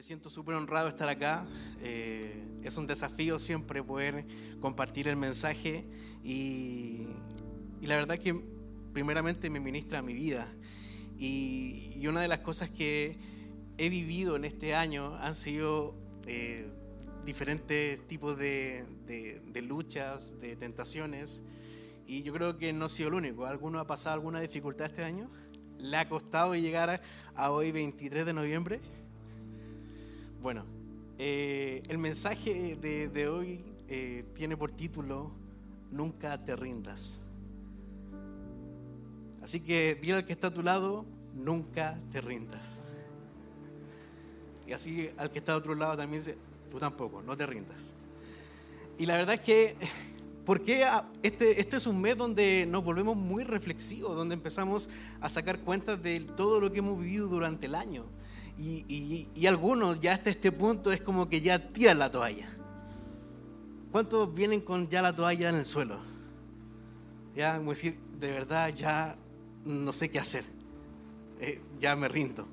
Me siento súper honrado de estar acá. Eh, es un desafío siempre poder compartir el mensaje y, la verdad que primeramente me ministra mi vida. Y, una de las cosas que he vivido en este año han sido eh, diferentes tipos de, de, luchas, de tentaciones. Y yo creo que no ha sido el único. ¿Alguno ha pasado alguna dificultad este año? ¿Le ha costado llegar a hoy 23 de noviembre? Bueno, eh, el mensaje de, hoy eh, tiene por título Nunca te rindas. Así que dile al que está a tu lado, nunca te rindas. Y así al que está a otro lado también dice, tú tampoco, no te rindas. Y la verdad es que, ¿por qué este, este es un mes donde nos volvemos muy reflexivos, donde empezamos a sacar cuentas de todo lo que hemos vivido durante el año? Y, algunos ya hasta este punto es como que ya tiran la toalla. ¿Cuántos vienen con ya la toalla en el suelo? Ya, decir, de verdad, ya no sé qué hacer. Eh, ya me rindo.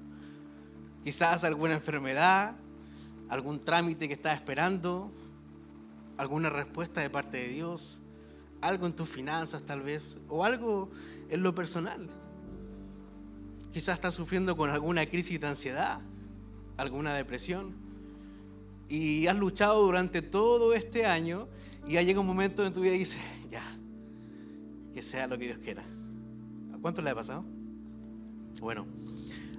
Quizás alguna enfermedad, algún trámite que estás esperando, alguna respuesta de parte de Dios, algo en tus finanzas tal vez, o algo en lo personal. Quizás estás sufriendo con alguna crisis de ansiedad, alguna depresión. Y has luchado durante todo este año y ya llega un momento en tu vida y dices, ya, que sea lo que Dios quiera. ¿A cuánto le ha pasado? Bueno,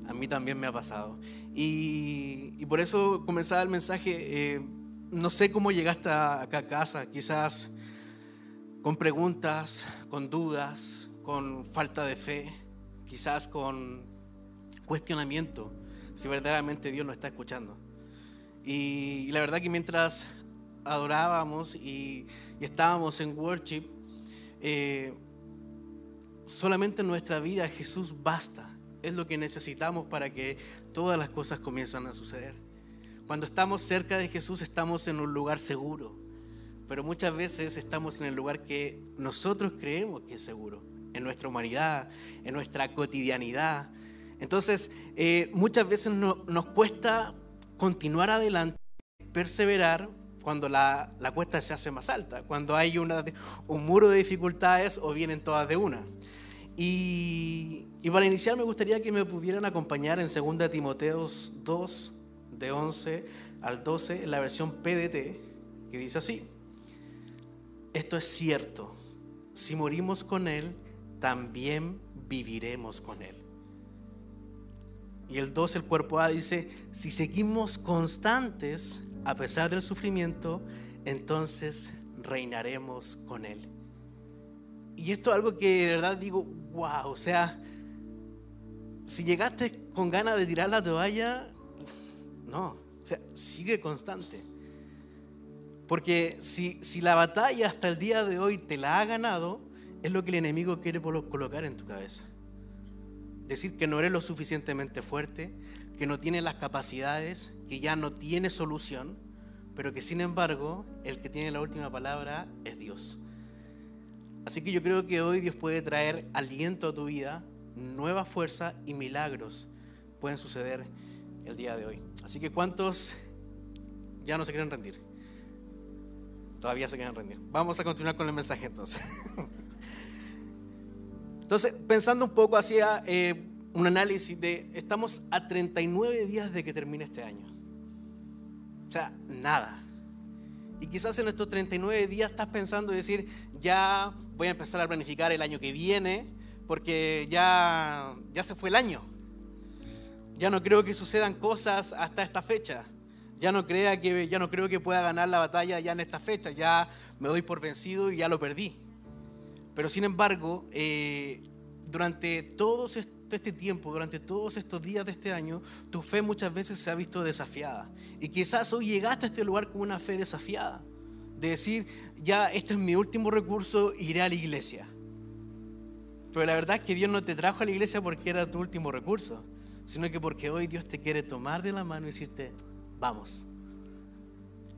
a mí también me ha pasado. Y, por eso comenzaba el mensaje, eh, no sé cómo llegaste acá a casa, quizás con preguntas, con dudas, con falta de fe, quizás con cuestionamiento si verdaderamente Dios nos está escuchando. Y, la verdad que mientras adorábamos y, estábamos en worship, eh, solamente en nuestra vida Jesús basta. Es lo que necesitamos para que todas las cosas comiencen a suceder. Cuando estamos cerca de Jesús estamos en un lugar seguro, pero muchas veces estamos en el lugar que nosotros creemos que es seguro, en nuestra humanidad, en nuestra cotidianidad, entonces, eh, muchas veces nos cuesta continuar adelante, perseverar cuando la, cuesta se hace más alta, cuando hay un muro de dificultades o vienen todas de una. Y, para iniciar me gustaría que me pudieran acompañar en 2 Timoteos 2, de 11 al 12, en la versión PDT, que dice así, esto es cierto, si morimos con Él, también viviremos con Él. Y el 2, el cuerpo A, dice, si seguimos constantes a pesar del sufrimiento, entonces reinaremos con Él. Y esto es algo que de verdad digo, wow, o sea, si llegaste con ganas de tirar la toalla, no, o sea, sigue constante. Porque si, si la batalla hasta el día de hoy te la ha ganado, es lo que el enemigo quiere colocar en tu cabeza decir que no eres lo suficientemente fuerte, que no tienes las capacidades, que ya no tienes solución, pero que sin embargo el que tiene la última palabra es Dios. Así que yo creo que hoy Dios puede traer aliento a tu vida, nueva fuerza y milagros pueden suceder el día de hoy. Así que ¿cuántos ya no se quieren rendir? Todavía se quieren rendir. Vamos a continuar con el mensaje entonces. Entonces, pensando un poco hacia eh, un análisis de, estamos a 39 días de que termine este año. O sea, nada. Y quizás en estos 39 días estás pensando decir, ya voy a empezar a planificar el año que viene, porque ya, ya se fue el año. Ya no creo que sucedan cosas hasta esta fecha. Ya no, crea que, ya no creo que pueda ganar la batalla ya en esta fecha. Ya me doy por vencido y ya lo perdí. Pero sin embargo, eh, durante todo este tiempo, durante todos estos días de este año, tu fe muchas veces se ha visto desafiada. Y quizás hoy llegaste a este lugar con una fe desafiada. De decir, ya este es mi último recurso, iré a la iglesia. Pero la verdad es que Dios no te trajo a la iglesia porque era tu último recurso, sino que porque hoy Dios te quiere tomar de la mano y decirte, vamos,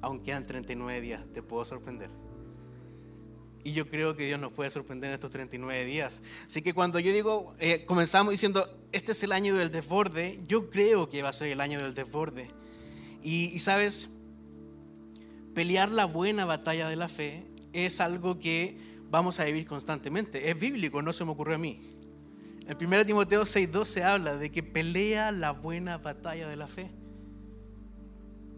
aunque quedan 39 días, te puedo sorprender. Y yo creo que Dios nos puede sorprender en estos 39 días. Así que cuando yo digo, eh, comenzamos diciendo, este es el año del desborde, yo creo que va a ser el año del desborde. Y, sabes, pelear la buena batalla de la fe es algo que vamos a vivir constantemente. Es bíblico, no se me ocurrió a mí. En 1 Timoteo 6.2 se habla de que pelea la buena batalla de la fe.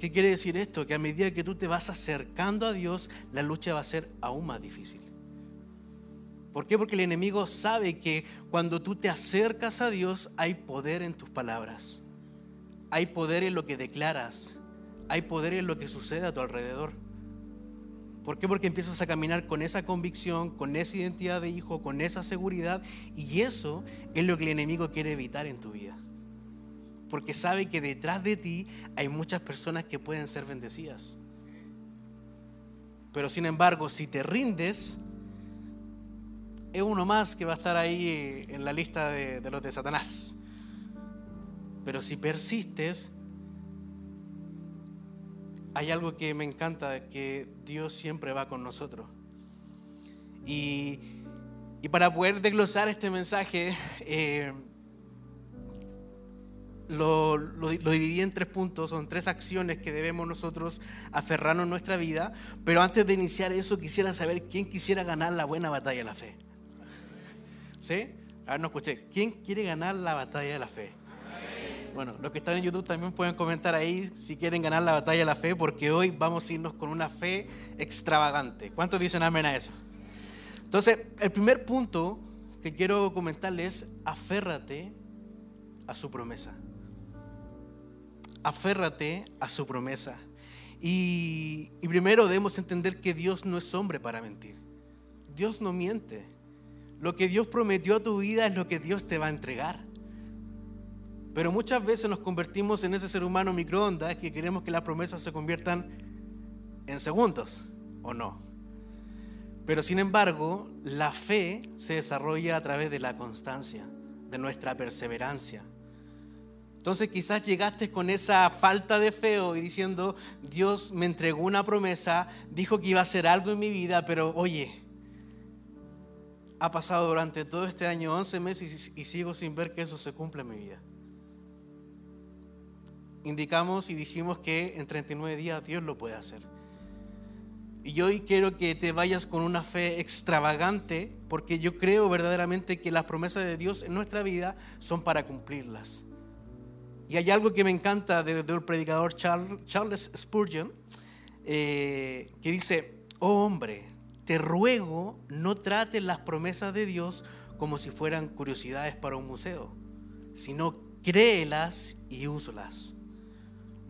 ¿Qué quiere decir esto? Que a medida que tú te vas acercando a Dios, la lucha va a ser aún más difícil. ¿Por qué? Porque el enemigo sabe que cuando tú te acercas a Dios hay poder en tus palabras. Hay poder en lo que declaras. Hay poder en lo que sucede a tu alrededor. ¿Por qué? Porque empiezas a caminar con esa convicción, con esa identidad de hijo, con esa seguridad. Y eso es lo que el enemigo quiere evitar en tu vida. Porque sabe que detrás de ti hay muchas personas que pueden ser bendecidas. Pero sin embargo, si te rindes, es uno más que va a estar ahí en la lista de, los de Satanás. Pero si persistes, hay algo que me encanta, que Dios siempre va con nosotros. Y, para poder desglosar este mensaje, eh, lo, lo, dividí en tres puntos, son tres acciones que debemos nosotros aferrarnos en nuestra vida. Pero antes de iniciar eso, quisiera saber quién quisiera ganar la buena batalla de la fe. ¿Sí? A ver, no escuché. ¿Quién quiere ganar la batalla de la fe? Bueno, los que están en YouTube también pueden comentar ahí si quieren ganar la batalla de la fe, porque hoy vamos a irnos con una fe extravagante. ¿Cuántos dicen amén a eso? Entonces, el primer punto que quiero comentarles es aférrate a su promesa. Aférrate a su promesa. Y, primero debemos entender que Dios no es hombre para mentir. Dios no miente. Lo que Dios prometió a tu vida es lo que Dios te va a entregar. Pero muchas veces nos convertimos en ese ser humano microondas que queremos que las promesas se conviertan en segundos, ¿o no? Pero sin embargo, la fe se desarrolla a través de la constancia, de nuestra perseverancia. Entonces quizás llegaste con esa falta de fe y diciendo, Dios me entregó una promesa, dijo que iba a hacer algo en mi vida, pero oye, ha pasado durante todo este año 11 meses y sigo sin ver que eso se cumple en mi vida indicamos y dijimos que en 39 días Dios lo puede hacer. Y hoy quiero que te vayas con una fe extravagante, porque yo creo verdaderamente que las promesas de Dios en nuestra vida son para cumplirlas. Y hay algo que me encanta del predicador Charles Spurgeon, eh, que dice, oh hombre, te ruego no trates las promesas de Dios como si fueran curiosidades para un museo, sino créelas y úsalas.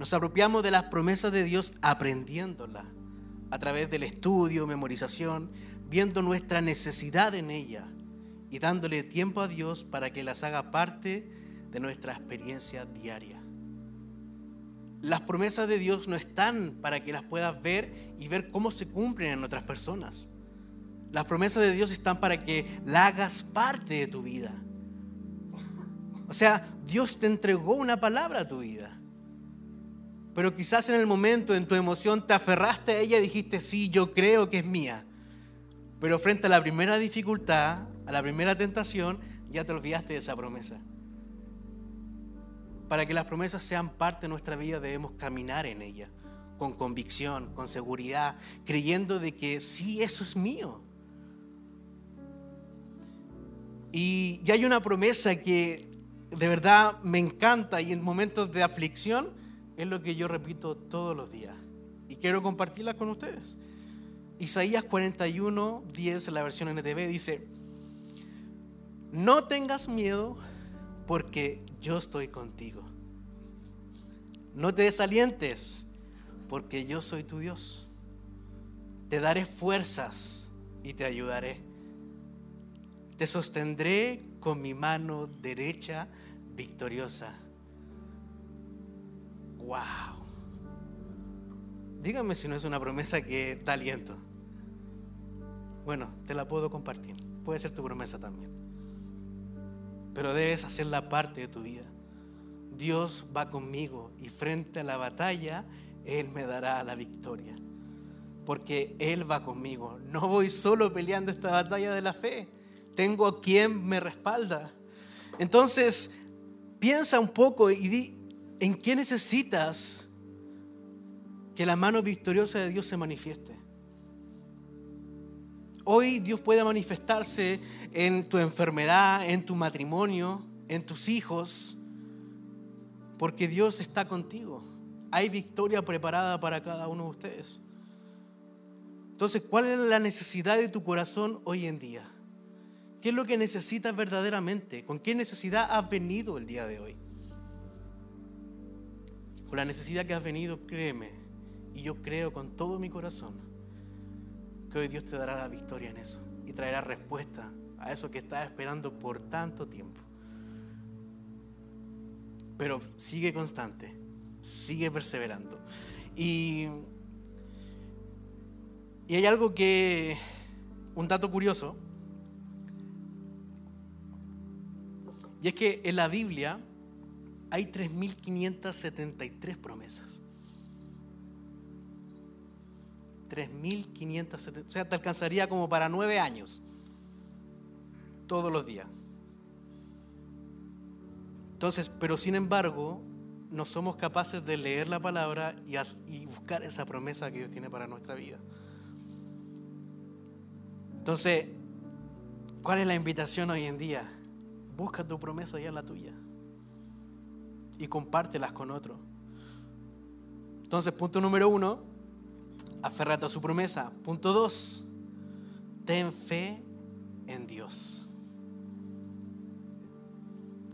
Nos apropiamos de las promesas de Dios aprendiéndolas a través del estudio, memorización, viendo nuestra necesidad en ella y dándole tiempo a Dios para que las haga parte de nuestra experiencia diaria. Las promesas de Dios no están para que las puedas ver y ver cómo se cumplen en otras personas. Las promesas de Dios están para que la hagas parte de tu vida. O sea, Dios te entregó una palabra a tu vida. Pero quizás en el momento, en tu emoción, te aferraste a ella y dijiste, sí, yo creo que es mía. Pero frente a la primera dificultad, a la primera tentación, ya te olvidaste de esa promesa. Para que las promesas sean parte de nuestra vida debemos caminar en ella, con convicción, con seguridad, creyendo de que sí, eso es mío. Y, y hay una promesa que de verdad me encanta y en momentos de aflicción, es lo que yo repito todos los días y quiero compartirla con ustedes. Isaías 41, 10, la versión NTV, dice, no tengas miedo porque yo estoy contigo. No te desalientes porque yo soy tu Dios. Te daré fuerzas y te ayudaré. Te sostendré con mi mano derecha victoriosa. ¡Wow! Dígame si no es una promesa que da aliento. Bueno, te la puedo compartir. Puede ser tu promesa también. Pero debes hacerla parte de tu vida. Dios va conmigo y frente a la batalla, Él me dará la victoria. Porque Él va conmigo. No voy solo peleando esta batalla de la fe. Tengo a quien me respalda. Entonces, piensa un poco y di, ¿En qué necesitas que la mano victoriosa de Dios se manifieste. Hoy Dios puede manifestarse en tu enfermedad, en tu matrimonio, en tus hijos, porque Dios está contigo. Hay victoria preparada para cada uno de ustedes. Entonces, ¿cuál es la necesidad de tu corazón hoy en día? ¿Qué es lo que necesitas verdaderamente? ¿Con qué necesidad has venido el día de hoy? Con la necesidad que has venido, créeme, y yo creo con todo mi corazón, que hoy Dios te dará la victoria en eso y traerá respuesta a eso que estás esperando por tanto tiempo. Pero sigue constante, sigue perseverando. Y, y hay algo que, un dato curioso, y es que en la Biblia hay 3.573 promesas. 3.570, o sea, te alcanzaría como para nueve años, todos los días. Entonces, pero sin embargo, no somos capaces de leer la palabra y, buscar esa promesa que Dios tiene para nuestra vida. Entonces, ¿cuál es la invitación hoy en día? Busca tu promesa y es la tuya. Y compártelas con otros. Entonces, punto número uno, aférrate a su promesa. Punto dos, ten fe en Dios.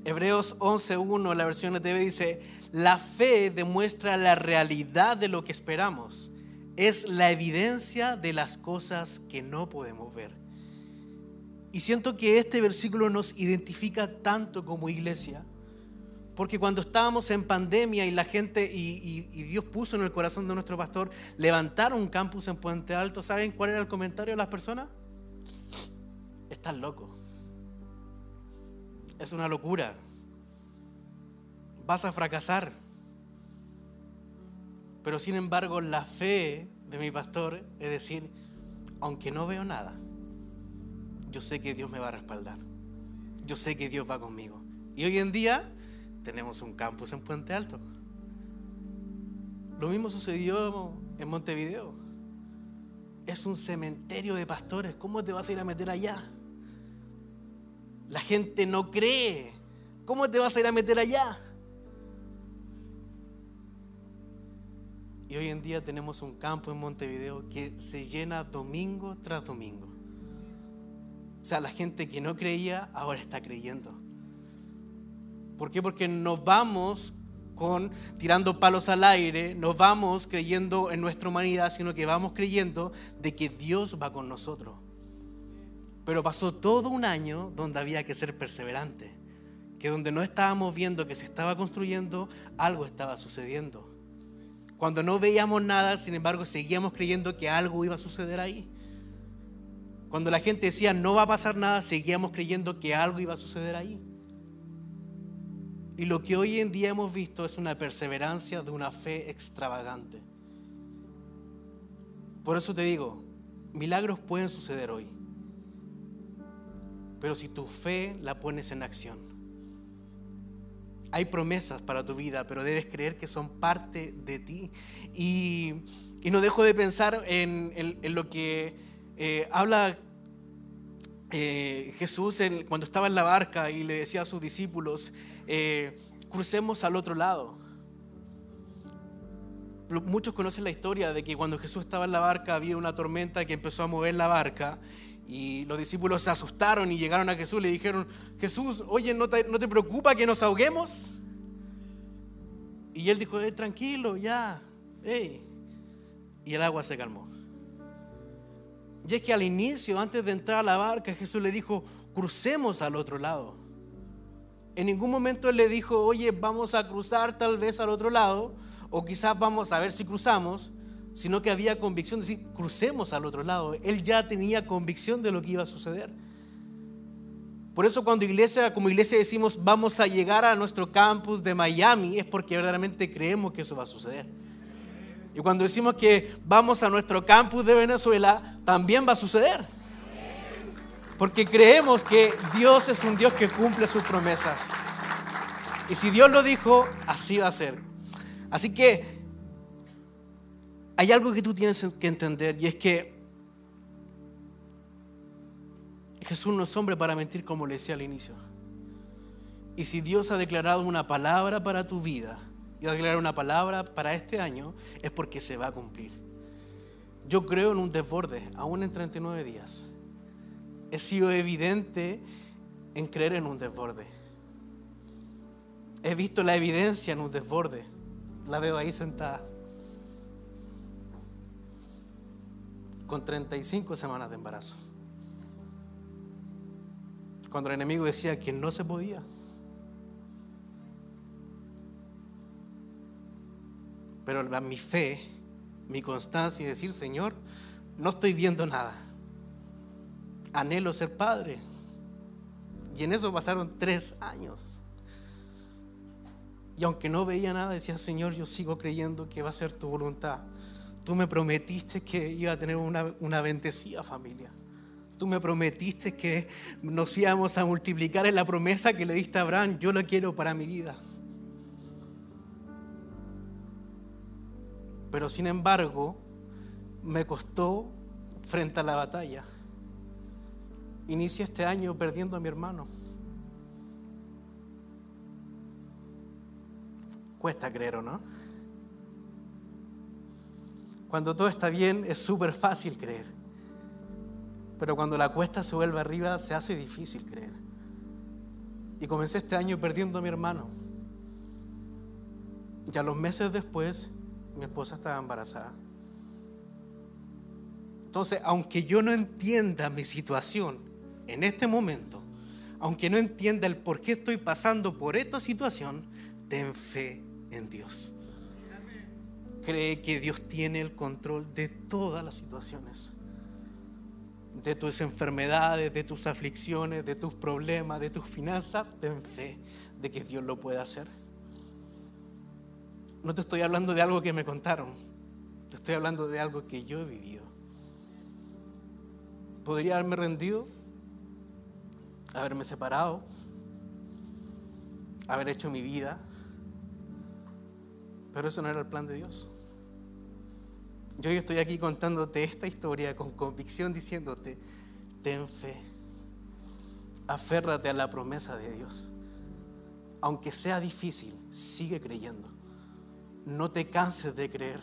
Hebreos 11.1, la versión de TV dice, la fe demuestra la realidad de lo que esperamos. Es la evidencia de las cosas que no podemos ver. Y siento que este versículo nos identifica tanto como iglesia porque cuando estábamos en pandemia y la gente, y, Dios puso en el corazón de nuestro pastor, levantar un campus en Puente Alto, ¿saben cuál era el comentario de las personas? Estás loco. Es una locura. Vas a fracasar. Pero sin embargo, la fe de mi pastor es decir, aunque no veo nada, yo sé que Dios me va a respaldar. Yo sé que Dios va conmigo. Y hoy en día tenemos un campus en Puente Alto. Lo mismo sucedió en Montevideo. Es un cementerio de pastores. ¿Cómo te vas a ir a meter allá? La gente no cree. ¿Cómo te vas a ir a meter allá? Y hoy en día tenemos un campo en Montevideo que se llena domingo tras domingo. O sea, la gente que no creía ahora está creyendo. ¿Por qué? Porque nos vamos con tirando palos al aire, nos vamos creyendo en nuestra humanidad, sino que vamos creyendo de que Dios va con nosotros. Pero pasó todo un año donde había que ser perseverante, que donde no estábamos viendo que se estaba construyendo, algo estaba sucediendo. Cuando no veíamos nada, sin embargo, seguíamos creyendo que algo iba a suceder ahí. Cuando la gente decía no va a pasar nada, seguíamos creyendo que algo iba a suceder ahí. Y lo que hoy en día hemos visto es una perseverancia de una fe extravagante. Por eso te digo, milagros pueden suceder hoy. Pero si tu fe la pones en acción. Hay promesas para tu vida, pero debes creer que son parte de ti. Y, no dejo de pensar en, lo que eh, habla eh, Jesús cuando estaba en la barca y le decía a sus discípulos, eh, crucemos al otro lado. Muchos conocen la historia de que cuando Jesús estaba en la barca había una tormenta que empezó a mover la barca y los discípulos se asustaron y llegaron a Jesús y le dijeron, Jesús, oye, ¿no te, preocupa que nos ahoguemos? Y él dijo, eh, tranquilo, ya, y el agua se calmó. Y es que al inicio, antes de entrar a la barca, Jesús le dijo, crucemos al otro lado. En ningún momento él le dijo, oye, vamos a cruzar tal vez al otro lado, o quizás vamos a ver si cruzamos, sino que había convicción de decir, crucemos al otro lado. Él ya tenía convicción de lo que iba a suceder. Por eso cuando iglesia, como iglesia decimos, vamos a llegar a nuestro campus de Miami, es porque verdaderamente creemos que eso va a suceder. Y cuando decimos que vamos a nuestro campus de Venezuela, también va a suceder. Porque creemos que Dios es un Dios que cumple sus promesas. Y si Dios lo dijo, así va a ser. Así que hay algo que tú tienes que entender y es que Jesús no es hombre para mentir como le decía al inicio. Y si Dios ha declarado una palabra para tu vida y ha declarado una palabra para este año, es porque se va a cumplir. Yo creo en un desborde, aún en 39 días. He sido evidente en creer en un desborde. He visto la evidencia en un desborde. La veo ahí sentada. Con 35 semanas de embarazo. Cuando el enemigo decía que no se podía. Pero mi fe, mi constancia y decir, Señor, no estoy viendo nada. Anhelo ser padre. Y en eso pasaron tres años. Y aunque no veía nada, decía, Señor, yo sigo creyendo que va a ser tu voluntad. Tú me prometiste que iba a tener una, una bendecida familia. Tú me prometiste que nos íbamos a multiplicar en la promesa que le diste a Abraham. Yo lo quiero para mi vida. Pero sin embargo, me costó frente a la batalla. Inicié este año perdiendo a mi hermano. Cuesta creer o no. Cuando todo está bien es súper fácil creer. Pero cuando la cuesta se vuelve arriba, se hace difícil creer. Y comencé este año perdiendo a mi hermano. Ya los meses después, mi esposa estaba embarazada. Entonces, aunque yo no entienda mi situación en este momento, aunque no entienda el por qué estoy pasando por esta situación, ten fe en Dios. Cree que Dios tiene el control de todas las situaciones de tus enfermedades, de tus aflicciones, de tus problemas, de tus finanzas, ten fe de que Dios lo puede hacer. No te estoy hablando de algo que me contaron, te estoy hablando de algo que yo he vivido. Podría haberme rendido, haberme separado, haber hecho mi vida, pero eso no era el plan de Dios. Yo estoy aquí contándote esta historia con convicción, diciéndote, ten fe, aférrate a la promesa de Dios. Aunque sea difícil, sigue creyendo. No te canses de creer.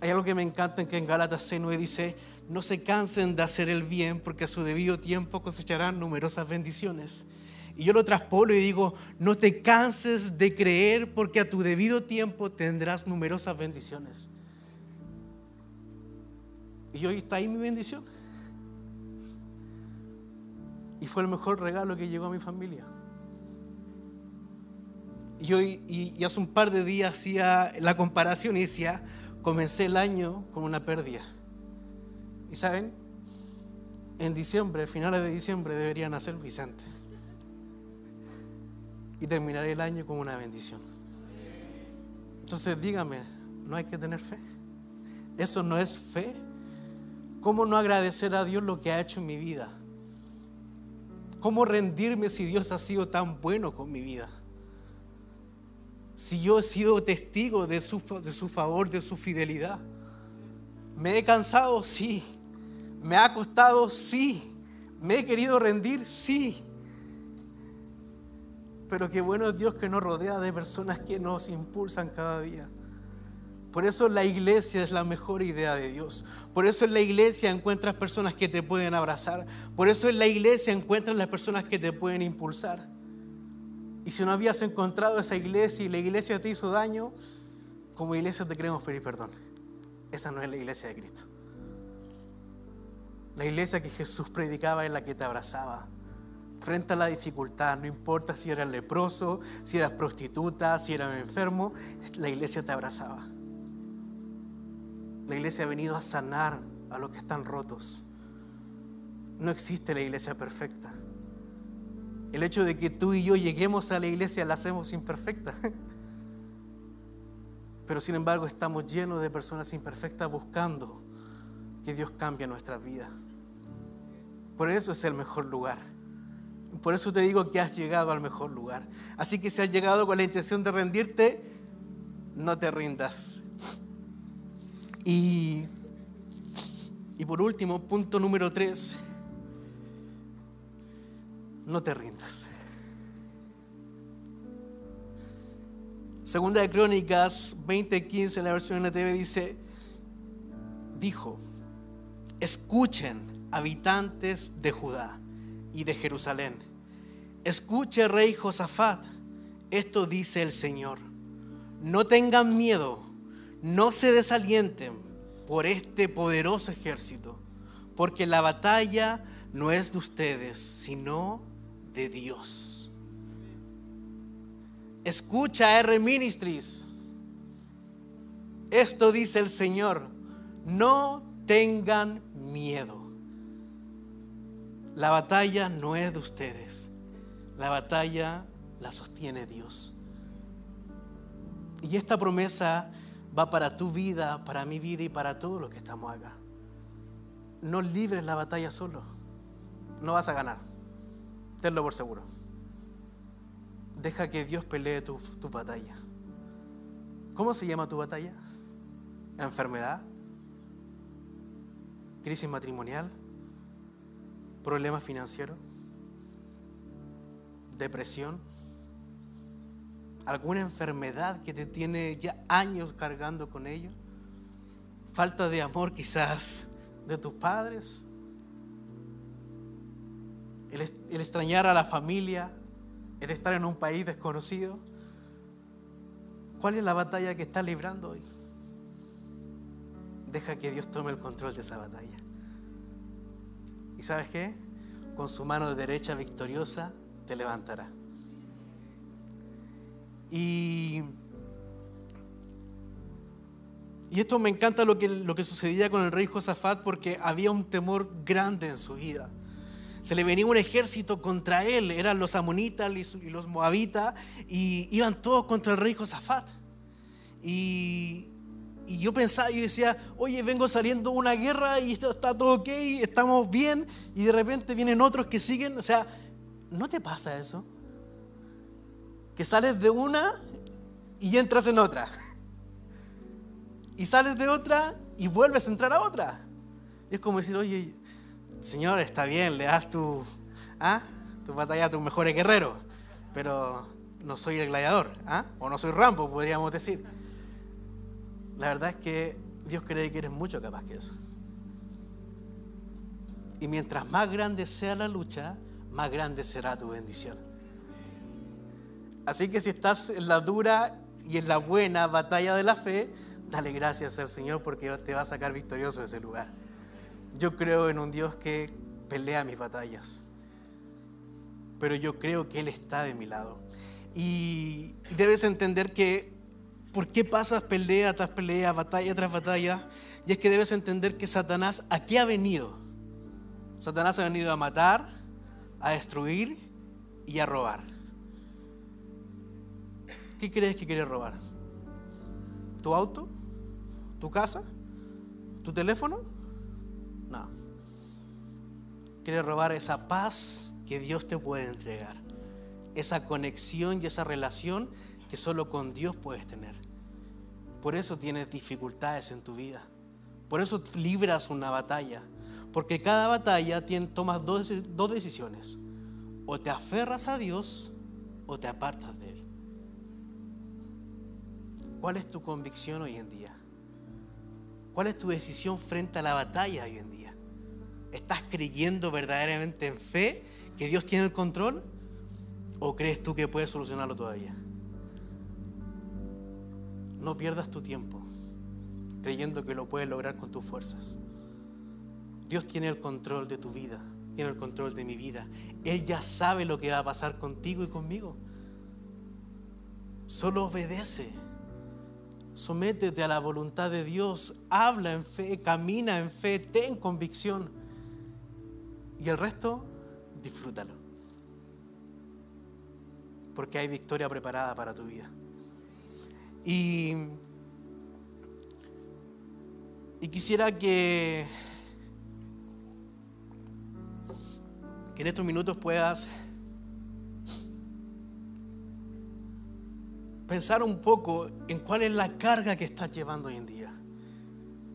Hay algo que me encanta en que en Gálatas 6.9 dice, no se cansen de hacer el bien porque a su debido tiempo cosecharán numerosas bendiciones. Y yo lo traspolo y digo, no te canses de creer porque a tu debido tiempo tendrás numerosas bendiciones. Y hoy está ahí mi bendición. Y fue el mejor regalo que llegó a mi familia. Y, hoy, y, hace un par de días hacía la comparación y decía, comencé el año con una pérdida. Y saben, en diciembre, finales de diciembre, debería nacer Vicente. Y terminar el año con una bendición. Entonces dígame, ¿no hay que tener fe? ¿Eso no es fe? ¿Cómo no agradecer a Dios lo que ha hecho en mi vida? ¿Cómo rendirme si Dios ha sido tan bueno con mi vida? Si yo he sido testigo de su, de su favor, de su fidelidad. ¿Me he cansado? Sí. ¿Me ha costado? Sí. ¿Me he querido rendir? Sí. Pero qué bueno es Dios que nos rodea de personas que nos impulsan cada día. Por eso la iglesia es la mejor idea de Dios. Por eso en la iglesia encuentras personas que te pueden abrazar. Por eso en la iglesia encuentras las personas que te pueden impulsar. Y si no habías encontrado esa iglesia y la iglesia te hizo daño, como iglesia te queremos pedir perdón. Esa no es la iglesia de Cristo. La iglesia que Jesús predicaba es la que te abrazaba. Frente a la dificultad, no importa si eras leproso, si eras prostituta, si eras enfermo, la iglesia te abrazaba. La iglesia ha venido a sanar a los que están rotos. No existe la iglesia perfecta. El hecho de que tú y yo lleguemos a la iglesia la hacemos imperfecta. Pero sin embargo estamos llenos de personas imperfectas buscando que Dios cambie nuestra vida. Por eso es el mejor lugar. Por eso te digo que has llegado al mejor lugar. Así que si has llegado con la intención de rendirte, no te rindas. Y, y por último, punto número tres, no te rindas. Segunda de Crónicas 20:15, la versión NTV dice, dijo, escuchen habitantes de Judá y de Jerusalén, escuche rey Josafat, esto dice el Señor, no tengan miedo, no se desalienten por este poderoso ejército, porque la batalla no es de ustedes, sino de Dios. Escucha R Ministries. Esto dice el Señor. No tengan miedo. La batalla no es de ustedes. La batalla la sostiene Dios. Y esta promesa va para tu vida, para mi vida y para todos los que estamos acá. No libres la batalla solo. No vas a ganar. Tenlo por seguro. Deja que Dios pelee tu, tu batalla. ¿Cómo se llama tu batalla? ¿Enfermedad? ¿Crisis matrimonial? ¿Problemas financieros? ¿Depresión? ¿Alguna enfermedad que te tiene ya años cargando con ello? ¿Falta de amor quizás de tus padres? el, extrañar a la familia, el estar en un país desconocido. ¿Cuál es la batalla que estás librando hoy? Deja que Dios tome el control de esa batalla. ¿Y sabes qué? Con su mano derecha victoriosa te levantará. Y, y esto me encanta lo que, lo que sucedía con el rey Josafat porque había un temor grande en su vida se le venía un ejército contra él, eran los amonitas y los moabitas, y iban todos contra el rey Josafat. Y, yo pensaba, y decía, oye, vengo saliendo una guerra y está, está todo ok, estamos bien, y de repente vienen otros que siguen, o sea, ¿no te pasa eso? Que sales de una y entras en otra. Y sales de otra y vuelves a entrar a otra. Y es como decir, oye, Señor, está bien, le das tu, ¿ah? tu batalla a tus mejores guerreros, pero no soy el gladiador, ¿ah? o no soy Rambo, podríamos decir. La verdad es que Dios cree que eres mucho capaz que eso. Y mientras más grande sea la lucha, más grande será tu bendición. Así que si estás en la dura y en la buena batalla de la fe, dale gracias al Señor porque te va a sacar victorioso de ese lugar. Yo creo en un Dios que pelea mis batallas, pero yo creo que Él está de mi lado. Y debes entender que, ¿por qué pasas pelea tras pelea, batalla tras batalla? Y es que debes entender que Satanás, ¿a qué ha venido? Satanás ha venido a matar, a destruir y a robar. ¿Qué crees que quiere robar? ¿Tu auto? ¿Tu casa? ¿Tu teléfono? No. Quiere robar esa paz que Dios te puede entregar. Esa conexión y esa relación que solo con Dios puedes tener. Por eso tienes dificultades en tu vida. Por eso libras una batalla. Porque cada batalla tomas dos, dos decisiones. O te aferras a Dios o te apartas de Él. ¿Cuál es tu convicción hoy en día? ¿Cuál es tu decisión frente a la batalla hoy en día? ¿Estás creyendo verdaderamente en fe que Dios tiene el control? ¿O crees tú que puedes solucionarlo todavía? No pierdas tu tiempo creyendo que lo puedes lograr con tus fuerzas. Dios tiene el control de tu vida, tiene el control de mi vida. Él ya sabe lo que va a pasar contigo y conmigo. Solo obedece. Sométete a la voluntad de Dios. Habla en fe, camina en fe, ten convicción. Y el resto, disfrútalo. Porque hay victoria preparada para tu vida. Y, quisiera que, en estos minutos puedas pensar un poco en cuál es la carga que estás llevando hoy en día.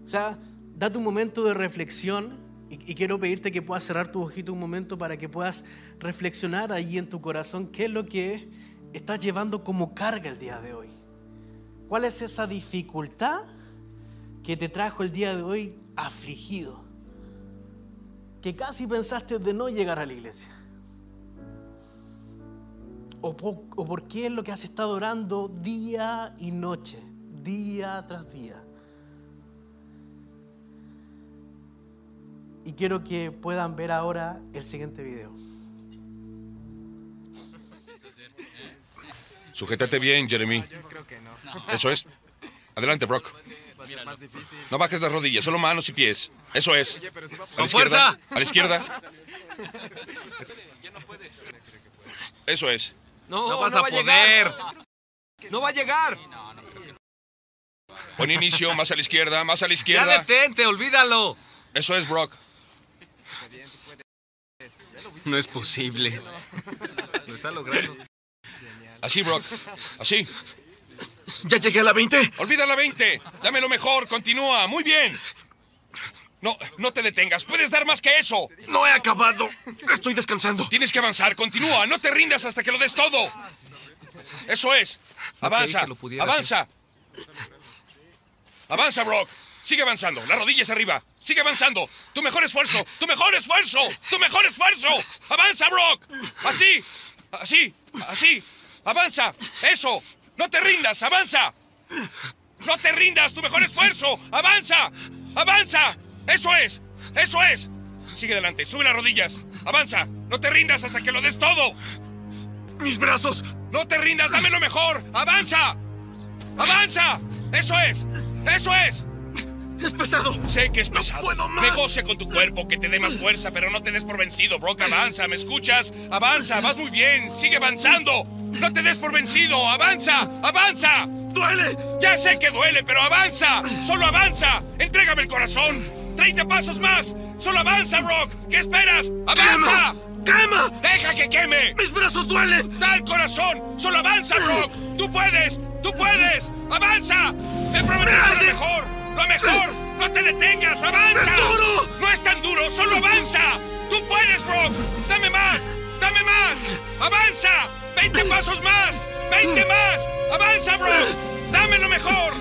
O sea, date un momento de reflexión y, quiero pedirte que puedas cerrar tu ojito un momento para que puedas reflexionar allí en tu corazón qué es lo que estás llevando como carga el día de hoy. ¿Cuál es esa dificultad que te trajo el día de hoy afligido? Que casi pensaste de no llegar a la iglesia. ¿O por, o por qué es lo que has estado orando día y noche, día tras día? Y quiero que puedan ver ahora el siguiente video. Sujétate bien, Jeremy. Eso es. Adelante, Brock. No bajes las rodillas, solo manos y pies. Eso es. A la ¡Con izquierda. fuerza! A la izquierda. Eso es. No, No vas no a poder. No va a llegar. Buen inicio, más a la izquierda, más a la Ya izquierda. detente, olvídalo. Eso es, Brock. No es posible. Lo está logrando. Así, Brock. Así. Ya llegué a la 20. Olvida la 20. Dame lo mejor. Continúa. Muy bien. No, no te detengas. Puedes dar más que eso. No he acabado. Estoy descansando. Tienes que avanzar. Continúa. No te rindas hasta que lo des todo. Eso es. No Avanza. Avanza. Avanza, Brock. Sigue avanzando. Las rodillas arriba. Sigue avanzando. Tu mejor esfuerzo. Tu mejor esfuerzo. Tu mejor esfuerzo. Avanza, Brock. Así. Así. Así. Avanza. Eso. No te rindas. Avanza. No te rindas. Tu mejor esfuerzo. Avanza. Avanza. Eso es. Eso es. Sigue adelante. Sube las rodillas. Avanza. No te rindas hasta que lo des todo. Mis brazos. No te rindas. Dame lo mejor. Avanza. Avanza. Eso es. Eso es. Es pesado. Sé que es pesado. puedo más. Negocia con tu cuerpo, que te dé más fuerza, pero no te des por vencido, Brock. Avanza, ¿me escuchas? Avanza, vas muy bien. Sigue avanzando. No te des por vencido. Avanza, avanza. ¡Duele! Ya sé que duele, pero avanza. Solo avanza. Entrégame el corazón. 30 pasos más. Solo avanza, Brock. ¿Qué esperas? ¡Avanza! ¡Quema! ¡Deja que queme! ¡Mis brazos duelen! ¡Da el corazón! ¡Solo avanza, Brock! ¡Tú puedes! ¡Tú puedes! ¡Avanza! ¡Me prometiste lo mejor! ¡Lo mejor! ¡No te detengas! ¡Avanza! ¡Es duro! ¡No es tan duro! ¡Solo avanza! ¡Tú puedes, Brock! ¡Dame más! ¡Dame más! ¡Avanza! ¡20 pasos más! ¡20 más! ¡Avanza, Brock! ¡Dame lo mejor!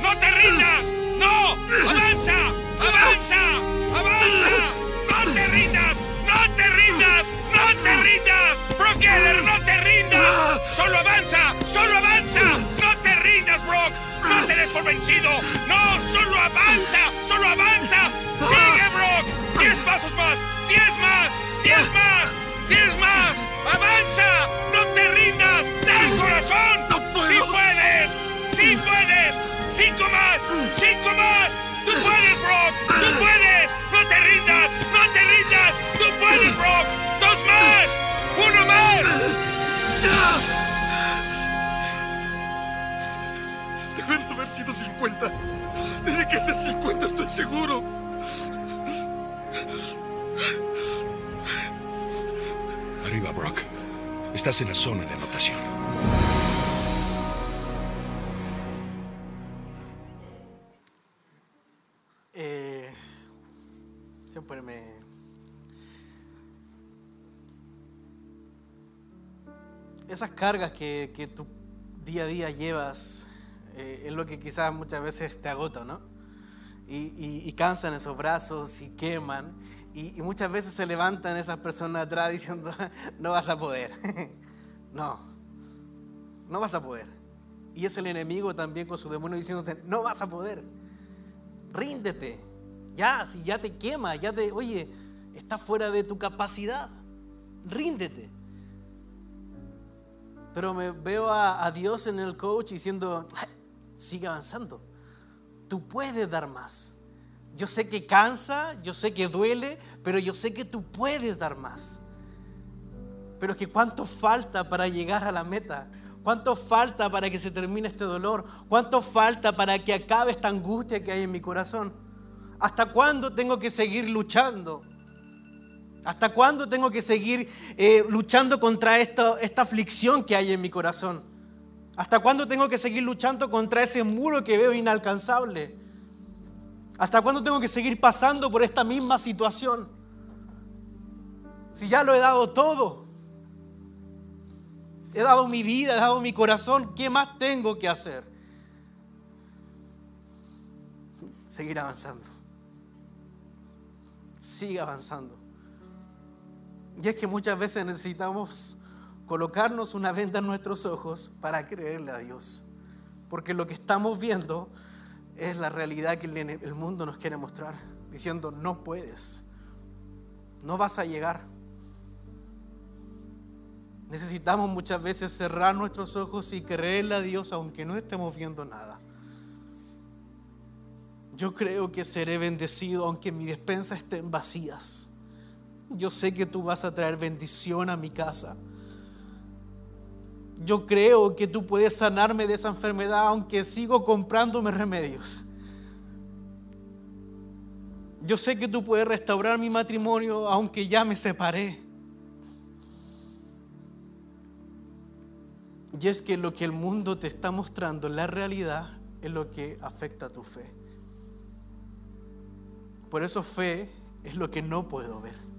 ¡No te rindas! ¡No! ¡Avanza! ¡Avanza! ¡Avanza! ¡No te rindas! ¡No te rindas! ¡No te rindas! ¡Brock Keller, no te rindas! ¡Solo avanza! ¡Solo avanza! ¡No te rindas, Brock! ¡No te des por vencido! ¡No! ¡Solo avanza! ¡Solo avanza! ¡Sigue, Brock! ¡Diez pasos más! ¡Diez más! ¡Diez más! ¡Diez más! ¡Avanza! ¡No te rindas! ¡Da el corazón! ¡No puedo! ¡Sí puedes! ¡Sí puedes! ¡Cinco más! ¡Cinco más! ¡Tú puedes, Brock! ¡Tú puedes! ¡No te rindas! ¡No te rindas! ¡Tú puedes, Brock! ¡Dos más! ¡Uno más! Deben haber sido 50. Tiene que ser 50, estoy seguro. Arriba, Brock. Estás en la zona de anotación. Eh, siempre me... Esas cargas que, que tú día a día llevas eh, es lo que quizás muchas veces te agota, ¿no? Y, y- y cansan esos brazos y queman. Y, muchas veces se levantan esas personas atrás diciendo, no vas a poder. no, no vas a poder. Y es el enemigo también con su demonio diciéndote, no vas a poder ríndete. Ya, si ya te quema, ya te, oye, está fuera de tu capacidad. Ríndete. Pero me veo a, a Dios en el coach diciendo, "Ay, sigue avanzando. Tú puedes dar más. Yo sé que cansa, yo sé que duele, pero yo sé que tú puedes dar más. Pero es que cuánto falta para llegar a la meta. ¿Cuánto falta para que se termine este dolor? ¿Cuánto falta para que acabe esta angustia que hay en mi corazón? ¿Hasta cuándo tengo que seguir luchando? ¿Hasta cuándo tengo que seguir eh, luchando contra esta, esta aflicción que hay en mi corazón? ¿Hasta cuándo tengo que seguir luchando contra ese muro que veo inalcanzable? ¿Hasta cuándo tengo que seguir pasando por esta misma situación? Si ya lo he dado todo. He dado mi vida, he dado mi corazón. ¿Qué más tengo que hacer? Seguir avanzando. Sigue avanzando. Y es que muchas veces necesitamos colocarnos una venda en nuestros ojos para creerle a Dios. Porque lo que estamos viendo es la realidad que el mundo nos quiere mostrar, diciendo, no puedes, no vas a llegar. Necesitamos muchas veces cerrar nuestros ojos y creerle a Dios aunque no estemos viendo nada. Yo creo que seré bendecido aunque mi despensa estén vacías. Yo sé que tú vas a traer bendición a mi casa. Yo creo que tú puedes sanarme de esa enfermedad aunque sigo comprándome remedios. Yo sé que tú puedes restaurar mi matrimonio aunque ya me separé. Y es que lo que el mundo te está mostrando, la realidad, es lo que afecta a tu fe. Por eso fe es lo que no puedo ver.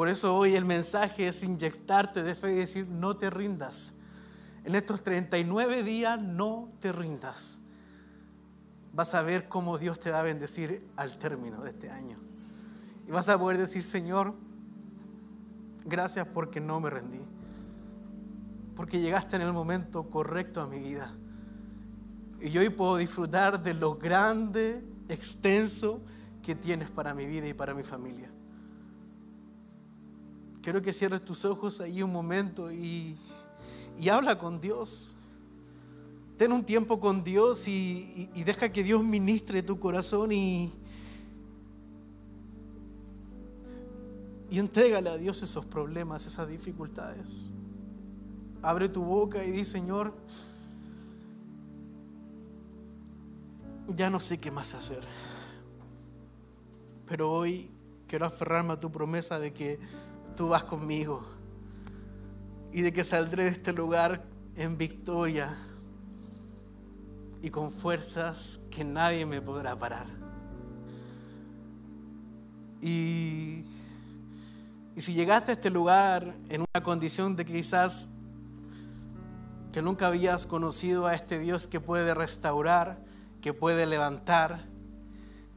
Por eso hoy el mensaje es inyectarte de fe y decir, no te rindas. En estos 39 días no te rindas. Vas a ver cómo Dios te va a bendecir al término de este año. Y vas a poder decir, Señor, gracias porque no me rendí porque llegaste en el momento correcto a mi vida. Y hoy puedo disfrutar de lo grande, extenso que tienes para mi vida y para mi familia. Quiero que cierres tus ojos ahí un momento y, habla con Dios. Ten un tiempo con Dios y, y deja que Dios ministre tu corazón y, y entrégale a Dios esos problemas, esas dificultades. Abre tu boca y di, Señor, ya no sé qué más hacer. Pero hoy quiero aferrarme a tu promesa de que tú vas conmigo y de que saldré de este lugar en victoria y con fuerzas que nadie me podrá parar. Y, y si llegaste a este lugar en una condición de quizás que nunca habías conocido a este Dios que puede restaurar, que puede levantar,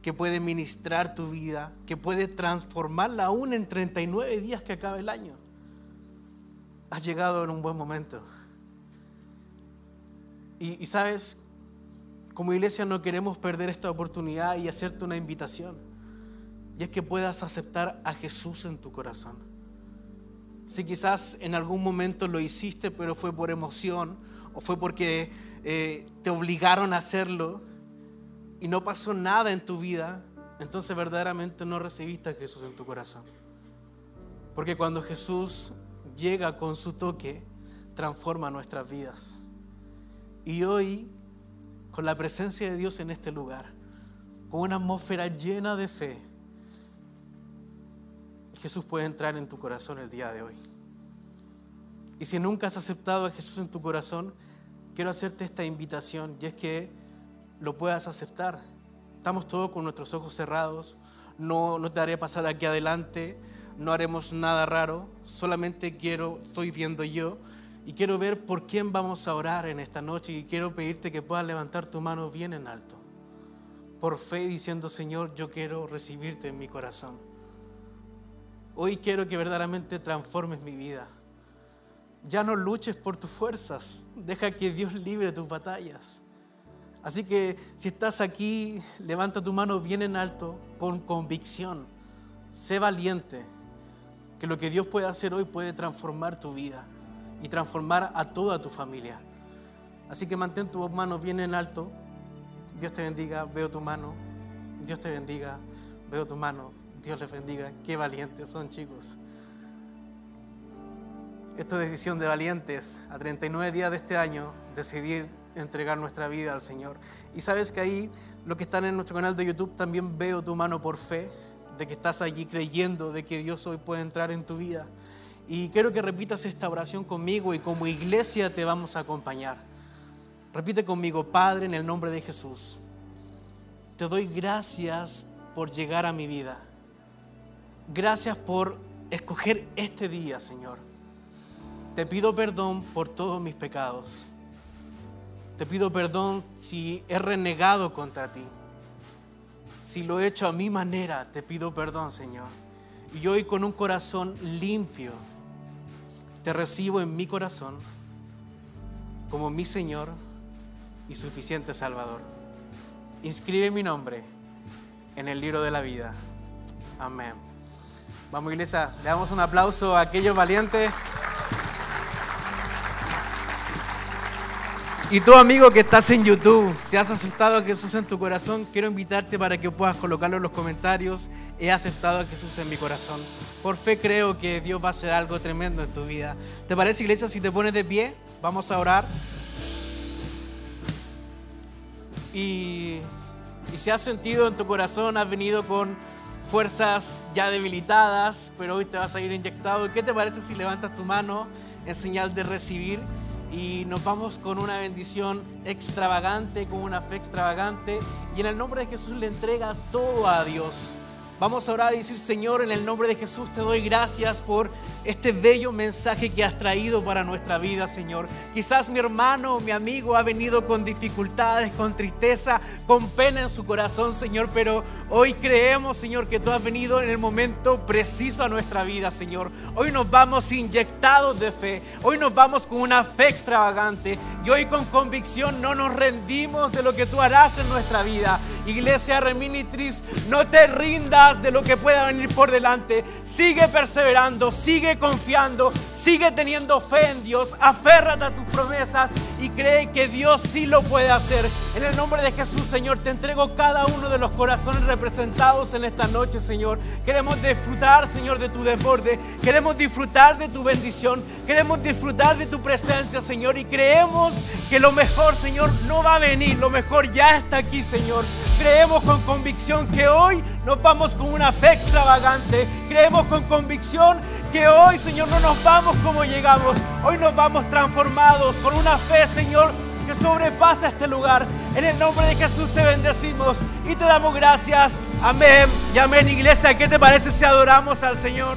que puede ministrar tu vida, que puede transformarla aún en 39 días que acaba el año. Has llegado en un buen momento. Y, sabes, como iglesia no queremos perder esta oportunidad y hacerte una invitación. Y es que puedas aceptar a Jesús en tu corazón. Si quizás en algún momento lo hiciste, pero fue por emoción o fue porque eh, te obligaron a hacerlo y no pasó nada en tu vida, entonces verdaderamente no recibiste a Jesús en tu corazón. Porque cuando Jesús llega con su toque, transforma nuestras vidas. Y hoy, con la presencia de Dios en este lugar, con una atmósfera llena de fe, Jesús puede entrar en tu corazón el día de hoy. Y si nunca has aceptado a Jesús en tu corazón, quiero hacerte esta invitación y es que lo puedas aceptar. Estamos todos con nuestros ojos cerrados, no, no te haré pasar aquí adelante, no haremos nada raro, solamente quiero, estoy viendo yo y quiero ver por quién vamos a orar en esta noche y quiero pedirte que puedas levantar tu mano bien en alto, por fe diciendo, Señor, yo quiero recibirte en mi corazón. Hoy quiero que verdaderamente transformes mi vida. Ya no luches por tus fuerzas, deja que Dios libre tus batallas. Así que si estás aquí, levanta tu mano bien en alto con convicción. Sé valiente, que lo que Dios puede hacer hoy puede transformar tu vida y transformar a toda tu familia. Así que mantén tu mano bien en alto. Dios te bendiga, veo tu mano. Dios te bendiga, veo tu mano. Dios les bendiga. Qué valientes son, chicos. Esta decisión de valientes, a 39 días de este año, decidir entregar nuestra vida al Señor. Y sabes que ahí, los que están en nuestro canal de YouTube, también veo tu mano por fe, de que estás allí creyendo de que Dios hoy puede entrar en tu vida. Y quiero que repitas esta oración conmigo y como iglesia te vamos a acompañar. Repite conmigo, Padre, en el nombre de Jesús. te doy gracias por llegar a mi vida. Gracias por escoger este día, Señor. Te pido perdón por todos mis pecados. Te pido perdón si he renegado contra ti. Si lo he hecho a mi manera, te pido perdón, Señor. Y hoy con un corazón limpio, te recibo en mi corazón como mi Señor y suficiente Salvador. Inscribe mi nombre en el libro de la vida. Amén. Vamos, iglesia, le damos un aplauso a aquellos valientes. Y tú, amigo que estás en YouTube, si has aceptado a Jesús en tu corazón, quiero invitarte para que puedas colocarlo en los comentarios. He aceptado a Jesús en mi corazón. Por fe creo que Dios va a hacer algo tremendo en tu vida. ¿Te parece, iglesia, si te pones de pie? Vamos a orar. Y, y si has sentido en tu corazón, has venido con fuerzas ya debilitadas, pero hoy te vas a ir inyectado. ¿Qué te parece si levantas tu mano en señal de recibir? Y nos vamos con una bendición extravagante, con una fe extravagante y en el nombre de Jesús le entregas todo a Dios. Vamos a orar y decir, Señor, en el nombre de Jesús te doy gracias por este bello mensaje que has traído para nuestra vida, Señor. Quizás mi hermano o mi amigo ha venido con dificultades, con tristeza, con pena en su corazón, Señor, pero hoy creemos, Señor, que tú has venido en el momento preciso a nuestra vida, Señor. Hoy nos vamos inyectados de fe, hoy nos vamos con una fe extravagante y hoy con convicción no nos rendimos de lo que tú harás en nuestra vida. Iglesia Reminitris, no te rindas de lo que pueda venir por delante. Sigue perseverando, sigue confiando, sigue teniendo fe en Dios. Aférrate a tus promesas y cree que Dios sí lo puede hacer. En el nombre de Jesús, Señor, te entrego cada uno de los corazones representados en esta noche, Señor. Queremos disfrutar, Señor, de tu desborde. Queremos disfrutar de tu bendición. Queremos disfrutar de tu presencia, Señor. Y creemos que lo mejor, Señor, no va a venir. Lo mejor ya está aquí, Señor. Creemos con convicción que hoy nos vamos con una fe extravagante. Creemos con convicción que hoy, Señor, no nos vamos como llegamos. Hoy nos vamos transformados con una fe, Señor, que sobrepasa este lugar. En el nombre de Jesús te bendecimos y te damos gracias. Amén y amén, iglesia. ¿Qué te parece si adoramos al Señor?